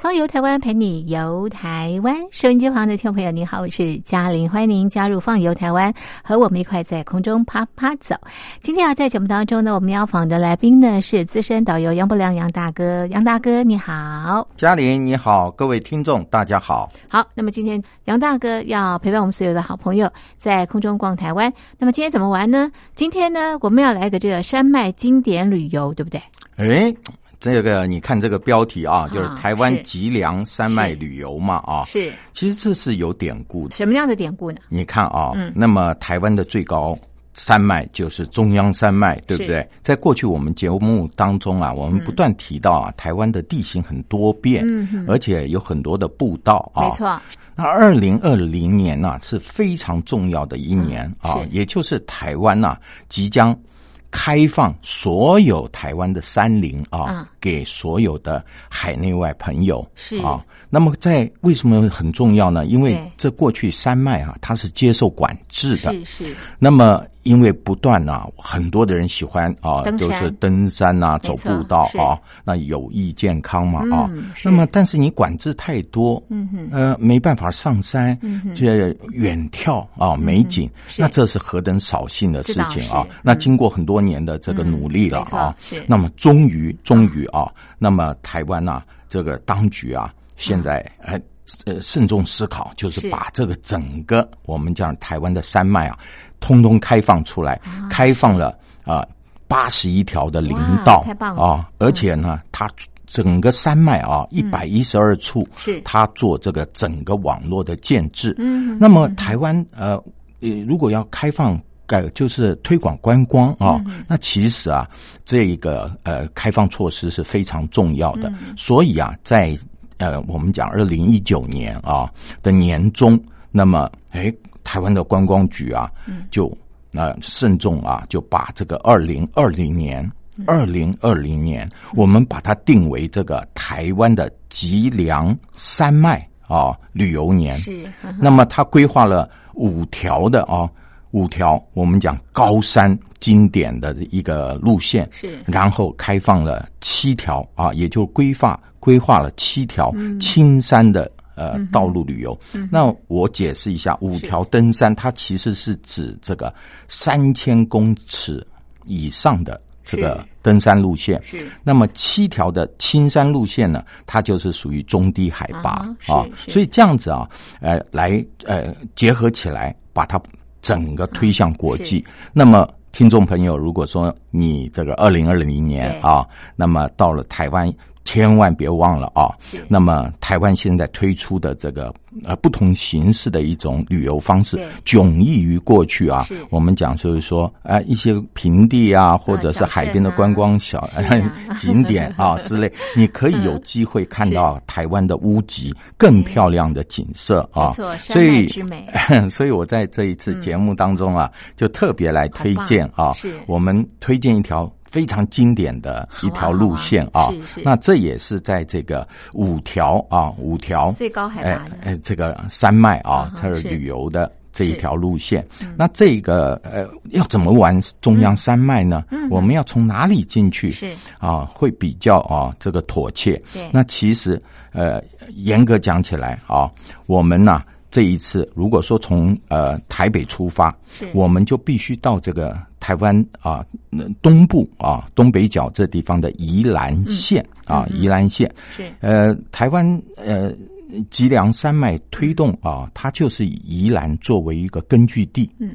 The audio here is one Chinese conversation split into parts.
放游台湾陪你游台湾，收音机旁的听众朋友，您好，我是嘉玲，欢迎您加入放游台湾，和我们一块在空中啪啪走。今天啊，在节目当中呢，我们要访的来宾呢是资深导游杨伯良杨大哥，杨大哥你好，嘉玲你好，各位听众大家好。好，那么今天杨大哥要陪伴我们所有的好朋友在空中逛台湾。那么今天怎么玩呢？今天呢，我们要来个这个山脉经典旅游，对不对？哎。这个你看这个标题啊，就是台湾脊梁山脉旅游嘛啊，是，其实这是有典故的。什么样的典故呢？你看啊，那么台湾的最高山脉就是中央山脉，对不对？在过去我们节目当中啊，我们不断提到啊，台湾的地形很多变，嗯，而且有很多的步道啊，没错。那二零二零年呢是非常重要的一年啊，也就是台湾呐即将。开放所有台湾的山林啊，给所有的海内外朋友是啊。那么在为什么很重要呢？因为这过去山脉啊，它是接受管制的。是是。那么因为不断啊，很多的人喜欢啊，就是登山啊，走步道啊，那有益健康嘛啊。那么但是你管制太多，嗯哼，呃，没办法上山，这远眺啊美景，那这是何等扫兴的事情啊！那经过很多年的这个努力了啊，那么终于终于啊，那么台湾呐，这个当局啊。现在呃呃慎重思考，就是把这个整个我们讲台湾的山脉啊，通通开放出来，开放了啊八十一条的林道啊，而且呢，它整个山脉啊一百一十二处，是。它做这个整个网络的建制。嗯，那么台湾呃呃如果要开放改就是推广观光啊，那其实啊这一个呃开放措施是非常重要的，所以啊在。呃，我们讲二零一九年啊的年中，那么哎，台湾的观光局啊，就那慎重啊，就把这个二零二零年，二零二零年，我们把它定为这个台湾的脊梁山脉啊旅游年。是，那么他规划了五条的啊，五条我们讲高山经典的一个路线，是，然后开放了七条啊，也就规划。规划了七条青山的呃道路旅游，那我解释一下，五条登山它其实是指这个三千公尺以上的这个登山路线。是，那么七条的青山路线呢，它就是属于中低海拔啊，所以这样子啊，呃，来呃结合起来，把它整个推向国际。那么，听众朋友，如果说你这个二零二零年啊，那么到了台湾。千万别忘了啊！那么台湾现在推出的这个呃不同形式的一种旅游方式，迥异于过去啊。我们讲就是说，呃一些平地啊，或者是海边的观光小 景点啊 之类，你可以有机会看到台湾的屋脊更漂亮的景色啊。所以，所以我在这一次节目当中啊，就特别来推荐啊，我们推荐一条。非常经典的一条路线啊，那这也是在这个五条啊，五条最高海拔哎这个山脉啊，它是旅游的这一条路线。那这个呃，要怎么玩中央山脉呢？我们要从哪里进去？是啊，会比较啊这个妥切。对，那其实呃，严格讲起来啊，我们呢。这一次，如果说从呃台北出发，我们就必须到这个台湾啊东部啊东北角这地方的宜兰县啊宜兰县。是呃台湾呃脊梁山脉推动啊，它就是以宜兰作为一个根据地。嗯。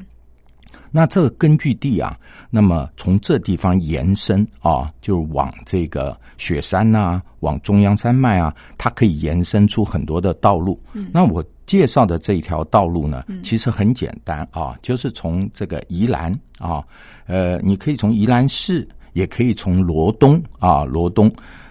那这个根据地啊，那么从这地方延伸啊，就往这个雪山呐，往中央山脉啊，它可以延伸出很多的道路。嗯那我介绍的这一条道路呢，其实很简单啊，就是从这个宜兰啊，呃，你可以从宜兰市，也可以从罗东啊，罗东。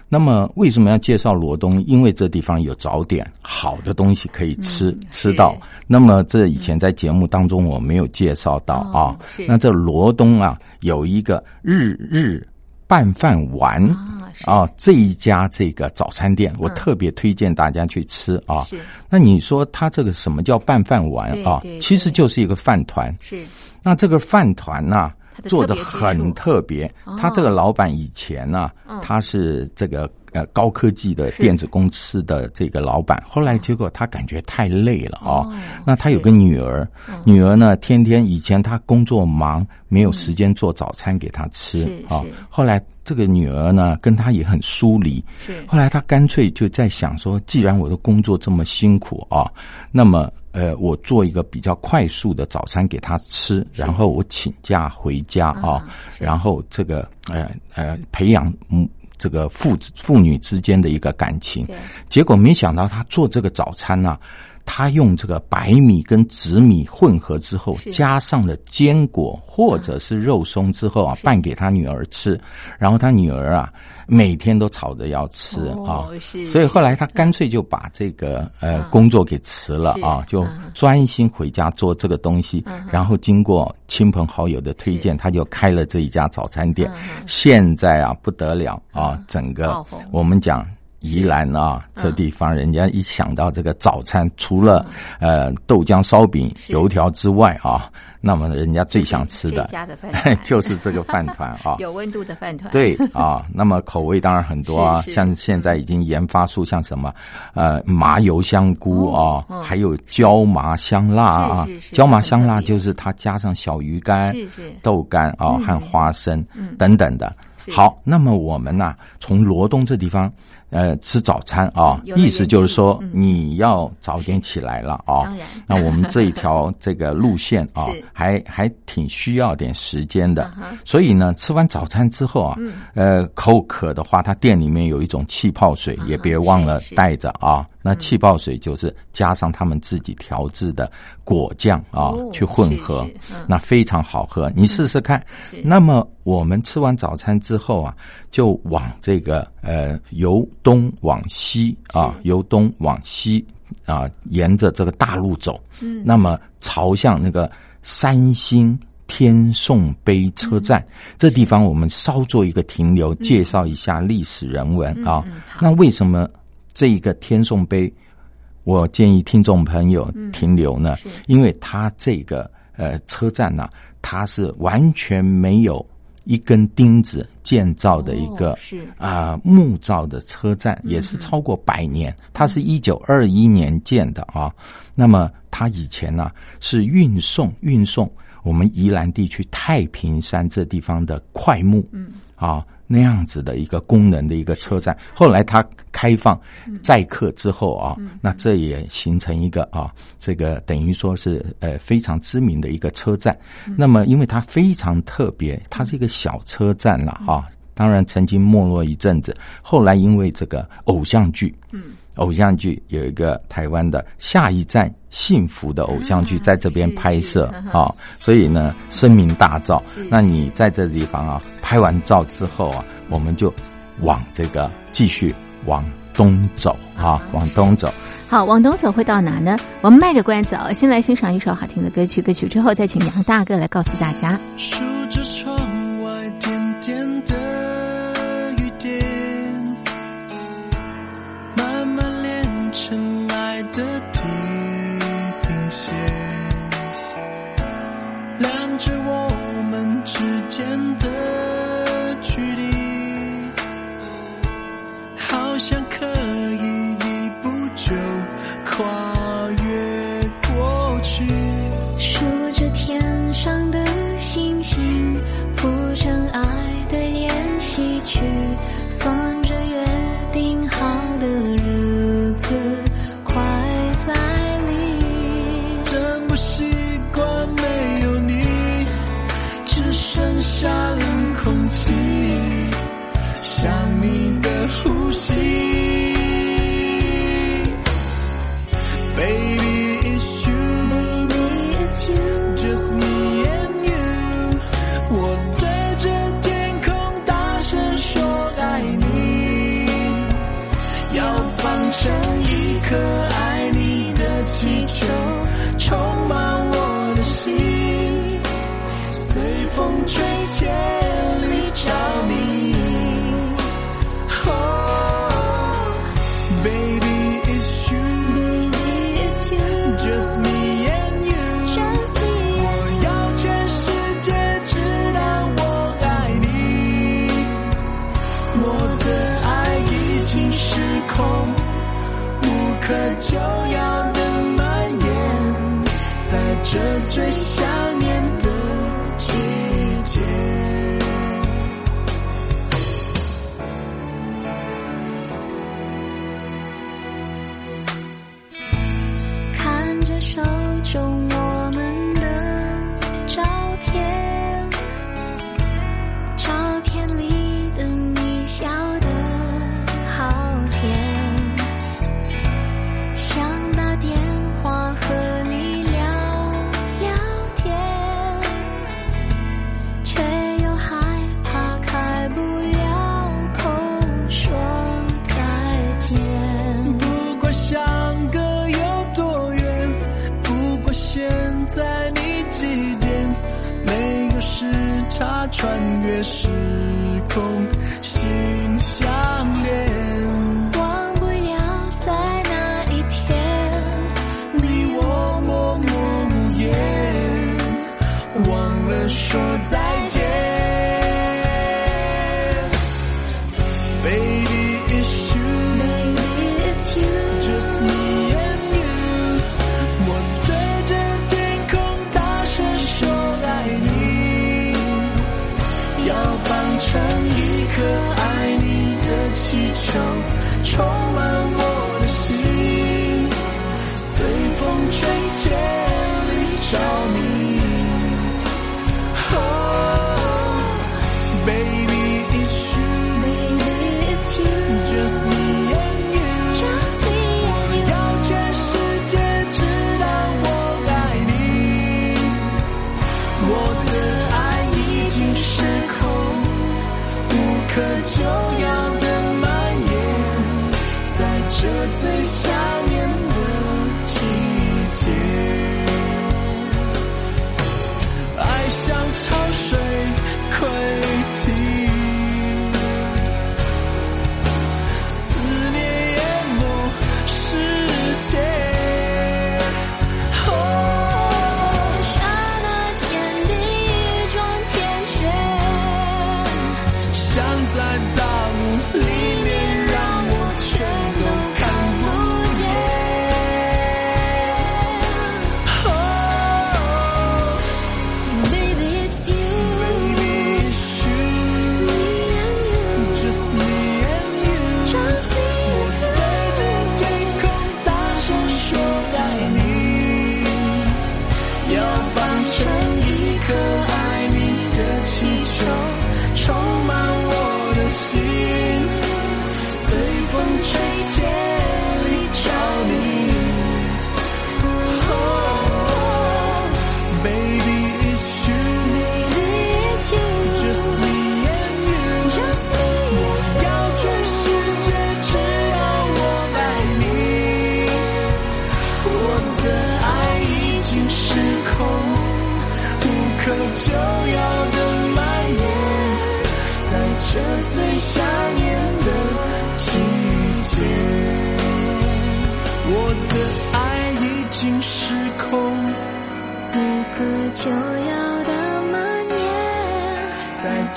那么为什么要介绍罗东？因为这地方有早点，好的东西可以吃吃到。那么这以前在节目当中我没有介绍到啊。那这罗东啊，有一个日日。拌饭丸啊，这一家这个早餐店，我特别推荐大家去吃啊。那你说他这个什么叫拌饭丸啊？其实就是一个饭团。是。那这个饭团呢，做的很特别。他这个老板以前呢，他是这个。呃，高科技的电子公司的这个老板，后来结果他感觉太累了啊。那他有个女儿，女儿呢，天天以前他工作忙，没有时间做早餐给他吃啊。后来这个女儿呢，跟他也很疏离。后来他干脆就在想说，既然我的工作这么辛苦啊，那么呃，我做一个比较快速的早餐给他吃，然后我请假回家啊，然后这个呃呃培养嗯。这个父父女之间的一个感情，结果没想到他做这个早餐呢，他用这个白米跟紫米混合之后，加上了坚果或者是肉松之后啊，拌给他女儿吃，然后他女儿啊。每天都吵着要吃啊，所以后来他干脆就把这个呃工作给辞了啊，就专心回家做这个东西。然后经过亲朋好友的推荐，他就开了这一家早餐店。现在啊不得了啊，整个我们讲宜兰啊这地方，人家一想到这个早餐，除了呃豆浆、烧饼、油条之外啊。那么人家最想吃的，就是这个饭团啊，有温度的饭团。对啊，那么口味当然很多啊，像现在已经研发出像什么呃麻油香菇啊，还有椒麻香辣啊，椒麻香辣就是它加上小鱼干、豆干啊和花生等等的。好，那么我们呢，从罗东这地方。呃，吃早餐啊，意思就是说你要早点起来了啊。那我们这一条 这个路线啊，还还挺需要点时间的。所以呢，吃完早餐之后啊，呃，口渴的话，他店里面有一种气泡水，也别忘了带着啊。那气泡水就是加上他们自己调制的果酱啊，去混合，那非常好喝。你试试看。那么我们吃完早餐之后啊，就往这个呃由东往西啊，由东往西啊，沿着这个大路走。嗯。那么朝向那个三星天颂碑车站这地方，我们稍做一个停留，介绍一下历史人文啊。那为什么？这一个天颂碑，我建议听众朋友停留呢，因为它这个呃车站呢，它是完全没有一根钉子建造的一个是。啊木造的车站，也是超过百年，它是一九二一年建的啊。那么它以前呢是运送运送我们宜兰地区太平山这地方的快木，嗯。啊。那样子的一个功能的一个车站，后来它开放载客之后啊，那这也形成一个啊，这个等于说是呃非常知名的一个车站。那么因为它非常特别，它是一个小车站了啊，当然曾经没落一阵子，后来因为这个偶像剧，嗯。偶像剧有一个台湾的下一站幸福的偶像剧在这边拍摄啊，所以呢声名大噪。那你在这地方啊拍完照之后啊，我们就往这个继续往东走啊，往东走。好，往东走会到哪呢？我们卖个关子啊，先来欣赏一首好听的歌曲，歌曲之后再请杨大哥来告诉大家。数着窗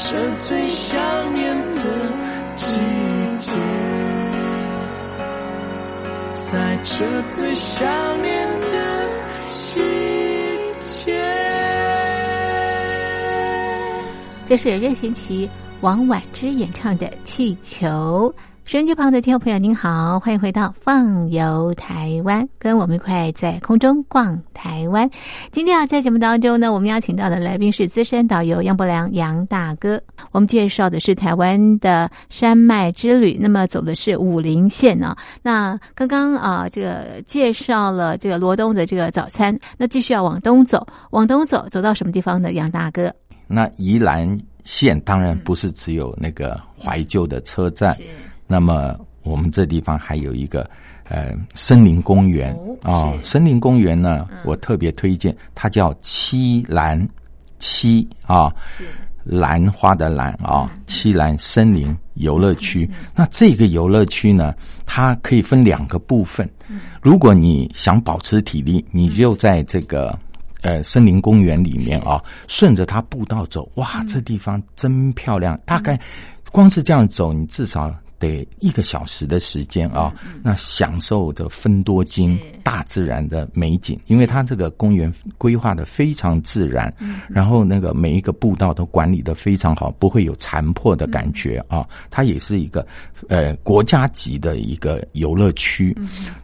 这最想念的季节，在这最想念的季节。这是任贤齐、王婉之演唱的《气球》。收音机旁的听众朋友，您好，欢迎回到《放游台湾》，跟我们一块在空中逛台湾。今天啊，在节目当中呢，我们邀请到的来宾是资深导游杨伯良杨大哥。我们介绍的是台湾的山脉之旅，那么走的是武陵线呢、那刚刚啊，这个介绍了这个罗东的这个早餐，那继续要往东走，往东走，走到什么地方呢？杨大哥，那宜兰县当然不是只有那个怀旧的车站，那么我们这地方还有一个呃森林公园。哦啊、是。森林公园呢，我特别推荐，它叫七兰七啊，兰花的兰啊，七兰森林游乐区。那这个游乐区呢，它可以分两个部分。如果你想保持体力，你就在这个。呃，森林公园里面啊，顺着它步道走，哇，这地方真漂亮。大概光是这样走，你至少得一个小时的时间啊，那享受着分多金大自然的美景，因为它这个公园规划的非常自然，然后那个每一个步道都管理的非常好，不会有残破的感觉啊。它也是一个呃国家级的一个游乐区。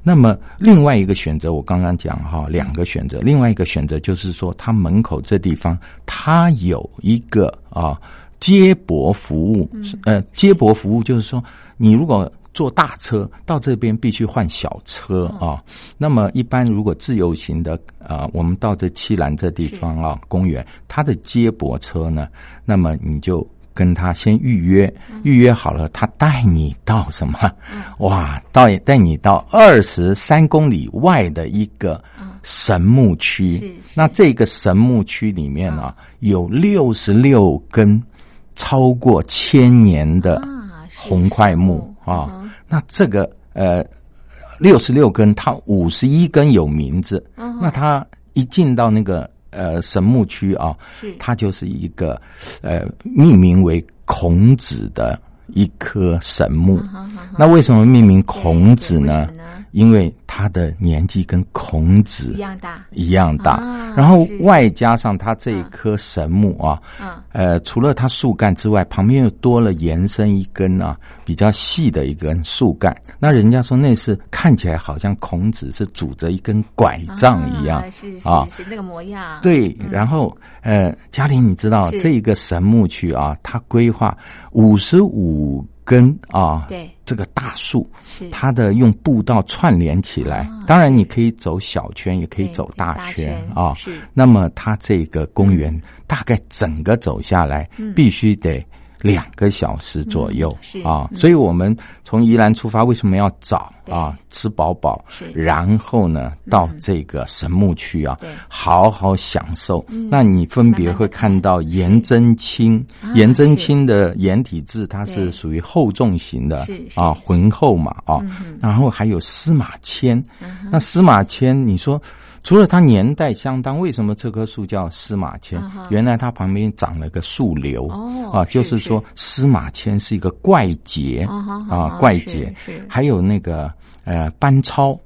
那么另外一个选择，我刚刚讲哈，两个选择，另外一个选择就是说，它门口这地方它有一个啊。接驳服务，呃，接驳服务就是说，你如果坐大车到这边，必须换小车啊。那么，一般如果自由行的啊，我们到这七兰这地方啊，公园，它的接驳车呢，那么你就跟他先预约，预约好了，他带你到什么？哇，到带你到二十三公里外的一个神木区。那这个神木区里面呢，有六十六根。超过千年的红块木啊，那这个呃六十六根，它五十一根有名字。那它一进到那个呃神木区啊，它就是一个呃命名为孔子的一棵神木。那为什么命名孔子呢？因为他的年纪跟孔子一样大，一样大，然后外加上他这一棵神木啊，呃，除了它树干之外，旁边又多了延伸一根啊，比较细的一根树干。那人家说那是看起来好像孔子是拄着一根拐杖一样，是是是那个模样。对，然后呃，嘉玲，你知道这一个神木区啊，它规划五十五。根啊，对这个大树，它的用步道串联起来。当然，你可以走小圈，也可以走大圈啊。那么，它这个公园大概整个走下来，必须得。两个小时左右啊，所以我们从宜兰出发，为什么要早啊？吃饱饱，然后呢，到这个神木区啊，好好享受。那你分别会看。到颜真卿，颜真卿的颜体字，它是属于厚重型的啊，浑厚嘛啊。然后还有司马迁，那司马迁，你说。除了它年代相当，为什么这棵树叫司马迁？原来它旁边长了个树瘤，啊，就是说司马迁是一个怪杰啊，怪杰。还有那个呃班超，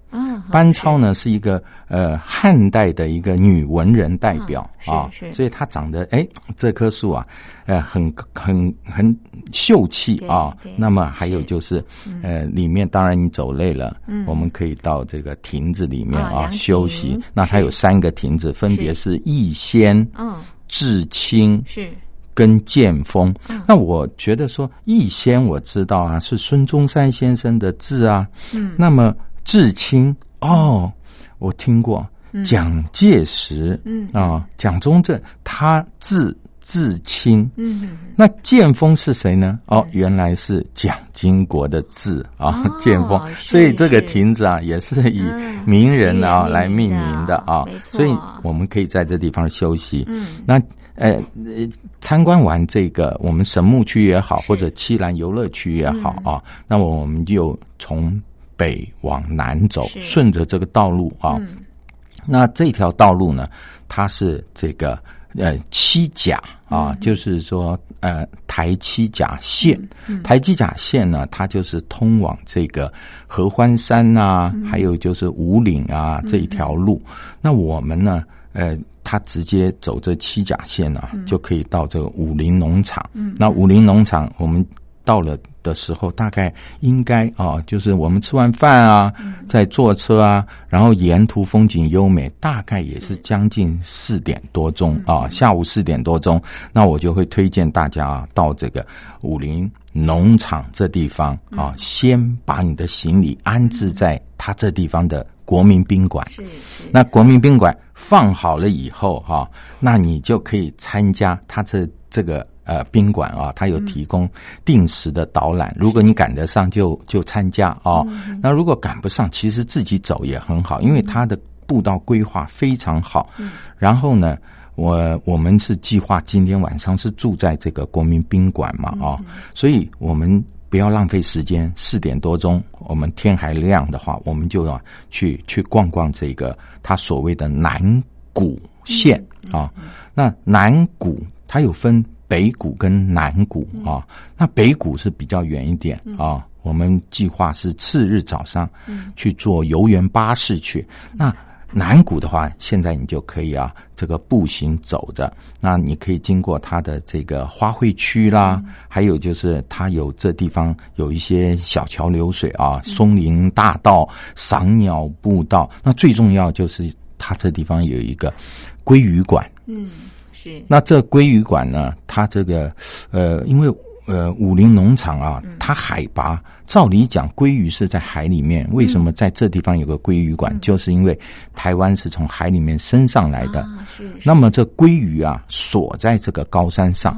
班超呢是一个呃汉代的一个女文人代表啊，是所以她长得哎这棵树啊。呃，很很很秀气啊。那么还有就是，呃，里面当然你走累了，我们可以到这个亭子里面啊休息。那它有三个亭子，分别是逸仙、嗯、至清是跟剑锋。那我觉得说逸仙我知道啊，是孙中山先生的字啊。嗯。那么至清哦，我听过蒋介石，嗯啊，蒋中正他字。至清，嗯，那剑锋是谁呢？哦，原来是蒋经国的字啊，剑锋。所以这个亭子啊，也是以名人啊来命名的啊。所以我们可以在这地方休息。嗯，那呃，参观完这个我们神木区也好，或者七兰游乐区也好啊，那么我们就从北往南走，顺着这个道路啊。那这条道路呢，它是这个。呃，七甲啊，就是说，呃，台七甲线，台七甲线呢，它就是通往这个合欢山呐，还有就是五岭啊这一条路。那我们呢，呃，它直接走这七甲线呢，就可以到这个武林农场。那武林农场，我们到了。的时候大概应该啊，就是我们吃完饭啊，在坐车啊，然后沿途风景优美，大概也是将近四点多钟啊，下午四点多钟，那我就会推荐大家啊，到这个武林农场这地方啊，先把你的行李安置在他这地方的国民宾馆。是，那国民宾馆放好了以后哈，那你就可以参加他这这个。呃，宾馆啊，它有提供定时的导览，如果你赶得上就就参加啊。那如果赶不上，其实自己走也很好，因为它的步道规划非常好。然后呢，我我们是计划今天晚上是住在这个国民宾馆嘛啊，所以我们不要浪费时间，四点多钟我们天还亮的话，我们就要去去逛逛这个它所谓的南谷县啊。那南谷它有分。北谷跟南谷啊，那北谷是比较远一点啊。我们计划是次日早上去坐游园巴士去。那南谷的话，现在你就可以啊，这个步行走着。那你可以经过它的这个花卉区啦，还有就是它有这地方有一些小桥流水啊，松林大道、赏鸟步道。那最重要就是它这地方有一个鲑鱼馆。嗯，是。那这鲑鱼馆呢，它这个呃，因为呃武林农场啊，它海拔。照理讲，鲑鱼是在海里面，为什么在这地方有个鲑鱼馆？就是因为台湾是从海里面升上来的。是。那么这鲑鱼啊，锁在这个高山上。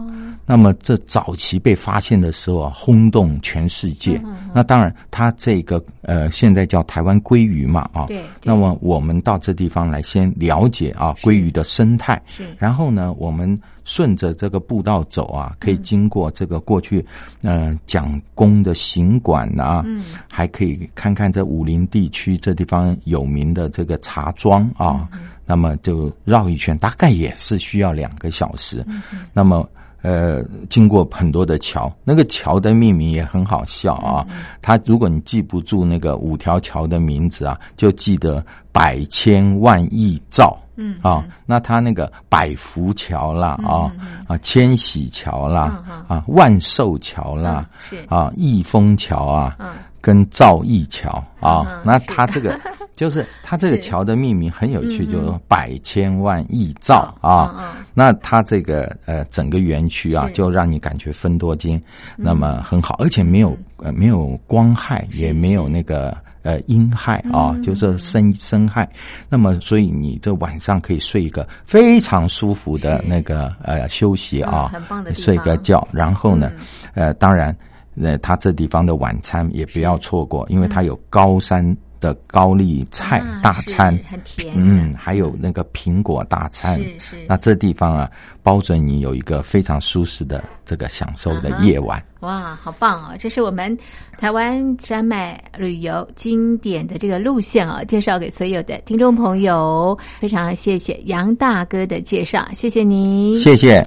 那么这早期被发现的时候啊，轰动全世界。那当然，它这个呃，现在叫台湾鲑鱼嘛啊。对。那么我们到这地方来，先了解啊鲑鱼的生态。是。然后呢，我们顺着这个步道走啊，可以经过这个过去嗯蒋公的行馆。馆啊，嗯，还可以看看这武林地区这地方有名的这个茶庄啊，那么就绕一圈，大概也是需要两个小时。那么呃，经过很多的桥，那个桥的命名也很好笑啊。他如果你记不住那个五条桥的名字啊，就记得百千万亿兆。嗯啊，那他那个百福桥啦，啊啊，千禧桥啦，啊，万寿桥啦，是。啊，益丰桥啊，跟赵义桥啊，那他这个 就是他这个桥的命名很有趣，就是百千万亿兆啊，那他这个呃整个园区啊，就让你感觉分多金，那么很好，而且没有呃没有光害，也没有那个。呃，阴害啊，就是生生害。那么，所以你这晚上可以睡一个非常舒服的那个呃休息啊，很棒的睡个觉。然后呢，呃，当然，呃，他这地方的晚餐也不要错过，因为它有高山。的高丽菜大餐，很甜，嗯，还有那个苹果大餐，是是。那这地方啊，包准你有一个非常舒适的这个享受的夜晚。哇，好棒哦！这是我们台湾山脉旅游经典的这个路线哦，介绍给所有的听众朋友。非常谢谢杨大哥的介绍，谢谢你，谢谢。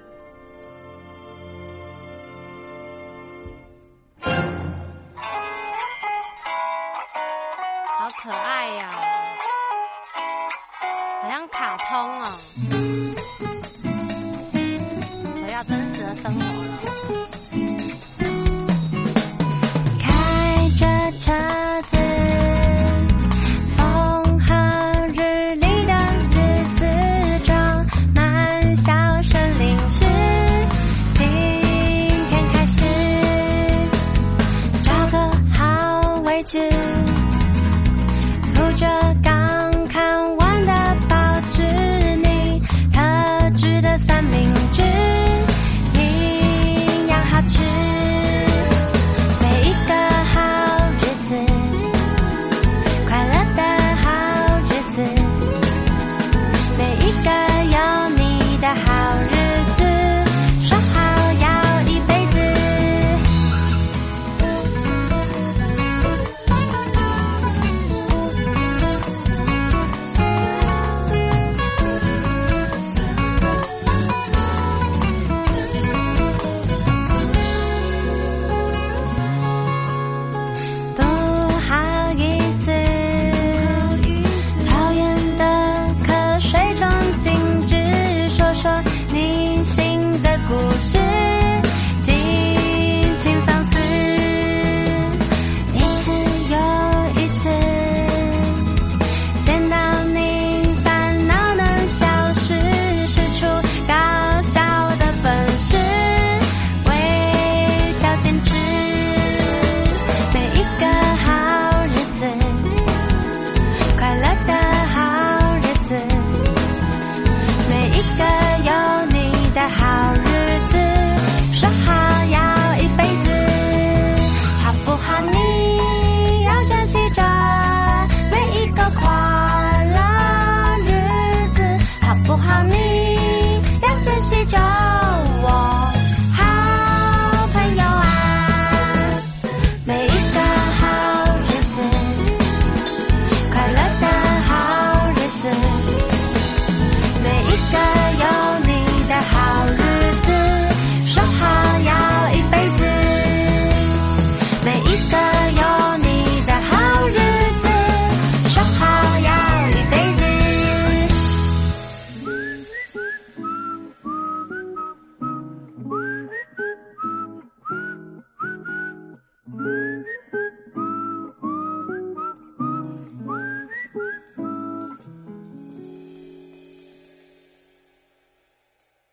好可爱呀，好像卡通哦，我要真实的生活了。